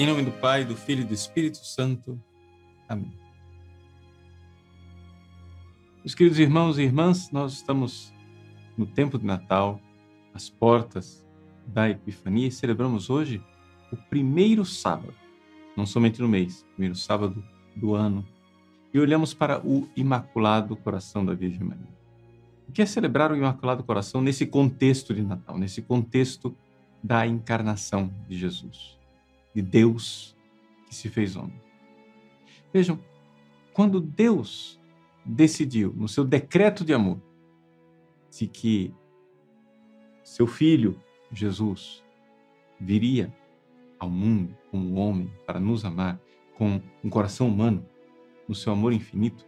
Em nome do Pai, do Filho e do Espírito Santo. Amém. Meus queridos irmãos e irmãs, nós estamos no tempo de Natal, às portas da Epifania, e celebramos hoje o primeiro sábado, não somente no mês, primeiro sábado do ano, e olhamos para o Imaculado Coração da Virgem Maria. O que é celebrar o Imaculado Coração nesse contexto de Natal, nesse contexto da encarnação de Jesus, de Deus que se fez homem? Vejam, quando Deus decidiu, no seu decreto de amor, de que seu filho, Jesus, viria ao mundo como homem para nos amar com um coração humano, no seu amor infinito,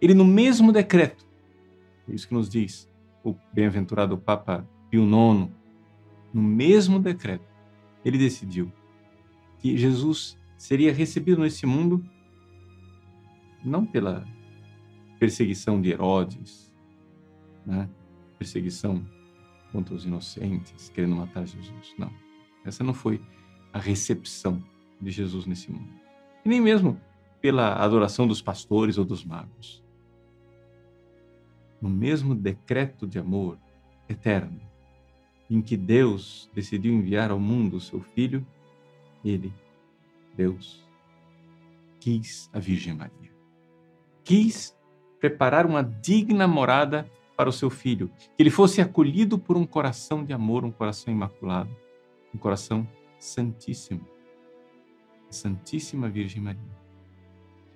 ele no mesmo decreto é isso que nos diz o bem-aventurado Papa Pio IX. No mesmo decreto, ele decidiu que Jesus seria recebido nesse mundo não pela perseguição de Herodes, né? perseguição contra os inocentes, querendo matar Jesus. Não. Essa não foi a recepção de Jesus nesse mundo. E nem mesmo pela adoração dos pastores ou dos magos no mesmo decreto de amor eterno em que Deus decidiu enviar ao mundo o seu Filho, ele, Deus, quis a Virgem Maria. Quis preparar uma digna morada para o seu filho, que ele fosse acolhido por um coração de amor, um coração imaculado, um coração santíssimo. Santíssima Virgem Maria.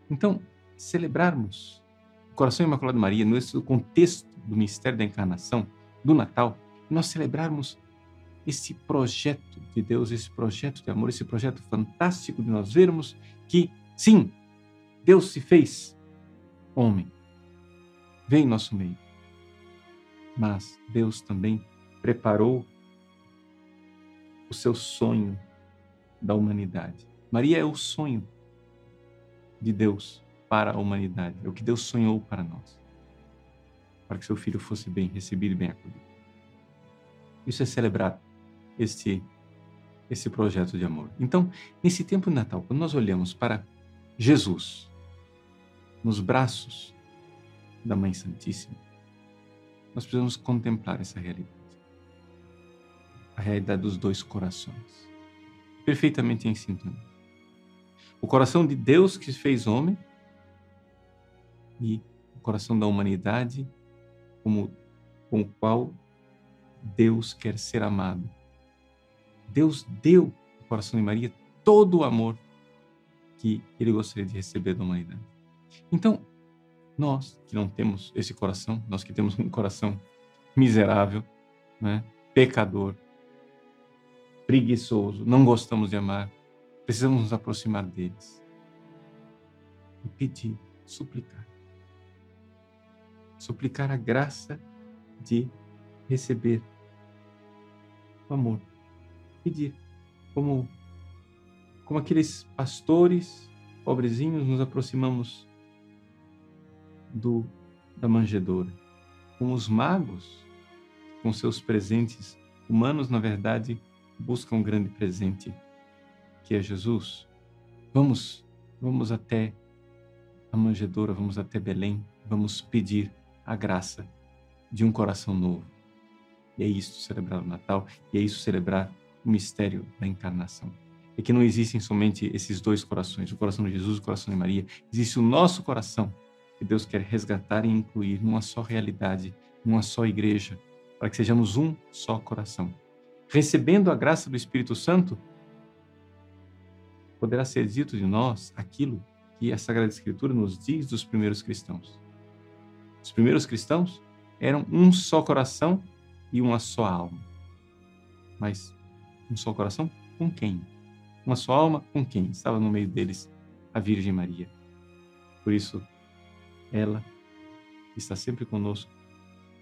Então, celebrarmos coração imaculado de Maria, nesse contexto do mistério da encarnação, do Natal, nós celebrarmos esse projeto de Deus, esse projeto de amor, esse projeto fantástico de nós vermos que, sim, Deus se fez homem, vem em nosso meio. Mas Deus também preparou o seu sonho da humanidade. Maria é o sonho de Deus para a humanidade, é o que Deus sonhou para nós, para que seu filho fosse bem recebido e bem acolhido. Isso é celebrar este esse projeto de amor. Então, nesse tempo de Natal, quando nós olhamos para Jesus nos braços da Mãe Santíssima, nós precisamos contemplar essa realidade. A realidade dos dois corações, perfeitamente em sintonia. O coração de Deus que se fez homem e o coração da humanidade como com o qual Deus quer ser amado. Deus deu ao coração de Maria todo o amor que ele gostaria de receber da humanidade. Então, nós que não temos esse coração, nós que temos um coração miserável, né, pecador, preguiçoso, não gostamos de amar, precisamos nos aproximar deles e pedir, suplicar suplicar a graça de receber o amor. Pedir, como, como aqueles pastores pobrezinhos, nos aproximamos do da manjedoura. Como os magos, com seus presentes humanos, na verdade, buscam um grande presente, que é Jesus. Vamos, vamos até a manjedoura, vamos até Belém, vamos pedir a graça de um coração novo. E é isso celebrar o Natal, e é isso celebrar o mistério da encarnação. É que não existem somente esses dois corações, o coração de Jesus e o coração de Maria. Existe o nosso coração, que Deus quer resgatar e incluir numa só realidade, numa só igreja, para que sejamos um só coração. Recebendo a graça do Espírito Santo, poderá ser dito de nós aquilo que a Sagrada Escritura nos diz dos primeiros cristãos. Os primeiros cristãos eram um só coração e uma só alma. Mas um só coração com quem? Uma só alma com quem? Estava no meio deles a Virgem Maria. Por isso, ela está sempre conosco,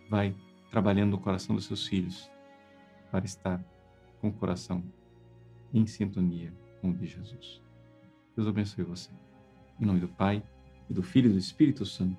vai trabalhando no coração dos seus filhos para estar com o coração em sintonia com o de Jesus. Deus abençoe você. Em nome do Pai, e do Filho e do Espírito Santo.